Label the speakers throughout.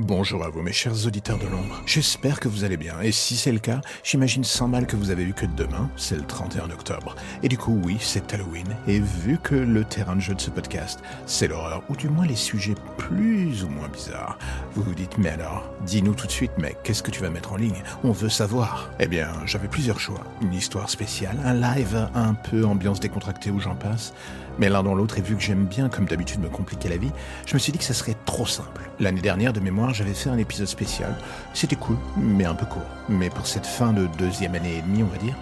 Speaker 1: Bonjour à vous mes chers auditeurs de l'ombre. J'espère que vous allez bien. Et si c'est le cas, j'imagine sans mal que vous avez vu que demain, c'est le 31 octobre. Et du coup, oui, c'est Halloween. Et vu que le terrain de jeu de ce podcast, c'est l'horreur, ou du moins les sujets plus ou moins bizarres, vous vous dites, mais alors, dis-nous tout de suite, mec, qu'est-ce que tu vas mettre en ligne? On veut savoir. Eh bien, j'avais plusieurs choix. Une histoire spéciale, un live un peu ambiance décontractée où j'en passe. Mais l'un dans l'autre, et vu que j'aime bien, comme d'habitude, me compliquer la vie, je me suis dit que ça serait trop simple. L'année dernière, de mémoire, j'avais fait un épisode spécial. C'était cool, mais un peu court. Mais pour cette fin de deuxième année et demie, on va dire,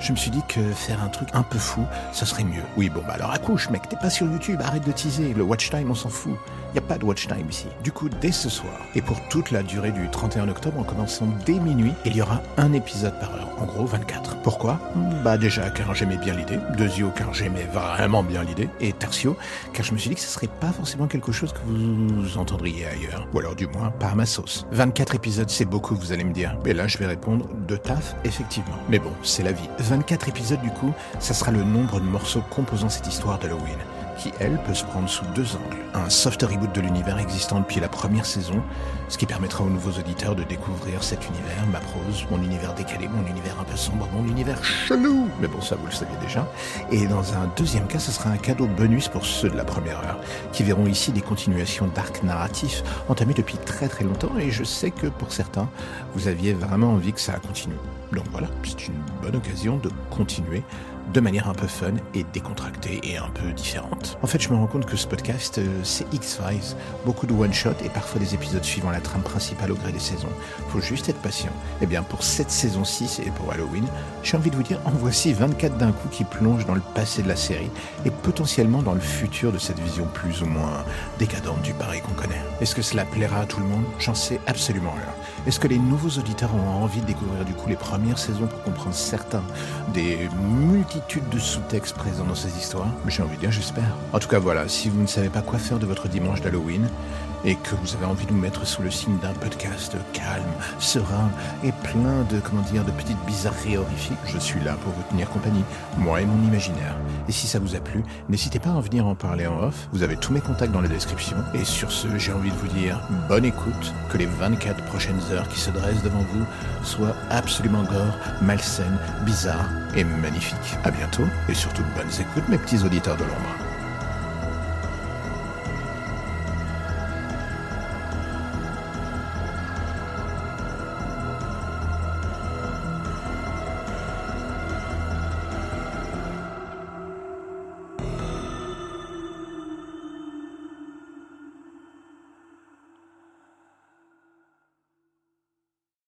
Speaker 1: je me suis dit que faire un truc un peu fou, ça serait mieux. Oui, bon, bah alors accouche, mec, t'es pas sur YouTube, arrête de teaser. Le watch time, on s'en fout. Y a pas de watch time ici. Du coup, dès ce soir, et pour toute la durée du 31 octobre, en commençant dès minuit, il y aura un épisode par heure. En gros, 24. Pourquoi? Bah déjà, car j'aimais bien l'idée. Deuxio, car j'aimais vraiment bien l'idée. Et tertio, car je me suis dit que ce serait pas forcément quelque chose que vous entendriez ailleurs. Ou alors du moins, pas à ma sauce. 24 épisodes, c'est beaucoup, vous allez me dire. Mais là, je vais répondre de taf, effectivement. Mais bon, c'est la vie. 24 épisodes du coup, ça sera le nombre de morceaux composant cette histoire d'Halloween, qui elle peut se prendre sous deux angles. Un soft reboot de l'univers existant depuis la première saison, ce qui permettra aux nouveaux auditeurs de découvrir cet univers, ma prose, mon univers décalé, mon univers un peu sombre, mon univers chelou. Mais bon, ça vous le saviez déjà. Et dans un deuxième cas, ce sera un cadeau bonus pour ceux de la première heure, qui verront ici des continuations d'arcs narratifs entamés depuis très très longtemps, et je sais que pour certains, vous aviez vraiment envie que ça continue. Donc voilà, c'est une bonne occasion de continuer de manière un peu fun et décontractée et un peu différente. En fait, je me rends compte que ce podcast, euh, c'est X-Files, beaucoup de one-shot et parfois des épisodes suivant la trame principale au gré des saisons. Faut juste être patient. Eh bien, pour cette saison 6 et pour Halloween, j'ai envie de vous dire, en voici 24 d'un coup qui plongent dans le passé de la série et potentiellement dans le futur de cette vision plus ou moins décadente du pareil qu'on connaît. Est-ce que cela plaira à tout le monde? J'en sais absolument rien. Est-ce que les nouveaux auditeurs ont envie de découvrir du coup les premières saisons pour comprendre certains des multitudes de sous-textes présents dans ces histoires J'ai envie de dire j'espère. En tout cas voilà, si vous ne savez pas quoi faire de votre dimanche d'Halloween, et que vous avez envie de nous mettre sous le signe d'un podcast calme, serein et plein de, comment dire, de petites bizarreries horrifiques, je suis là pour vous tenir compagnie, moi et mon imaginaire. Et si ça vous a plu, n'hésitez pas à venir en parler en off, vous avez tous mes contacts dans la description. Et sur ce, j'ai envie de vous dire bonne écoute, que les 24 prochaines heures qui se dressent devant vous soient absolument gore, malsaines, bizarres et magnifiques. À bientôt, et surtout bonnes écoutes mes petits auditeurs de l'ombre.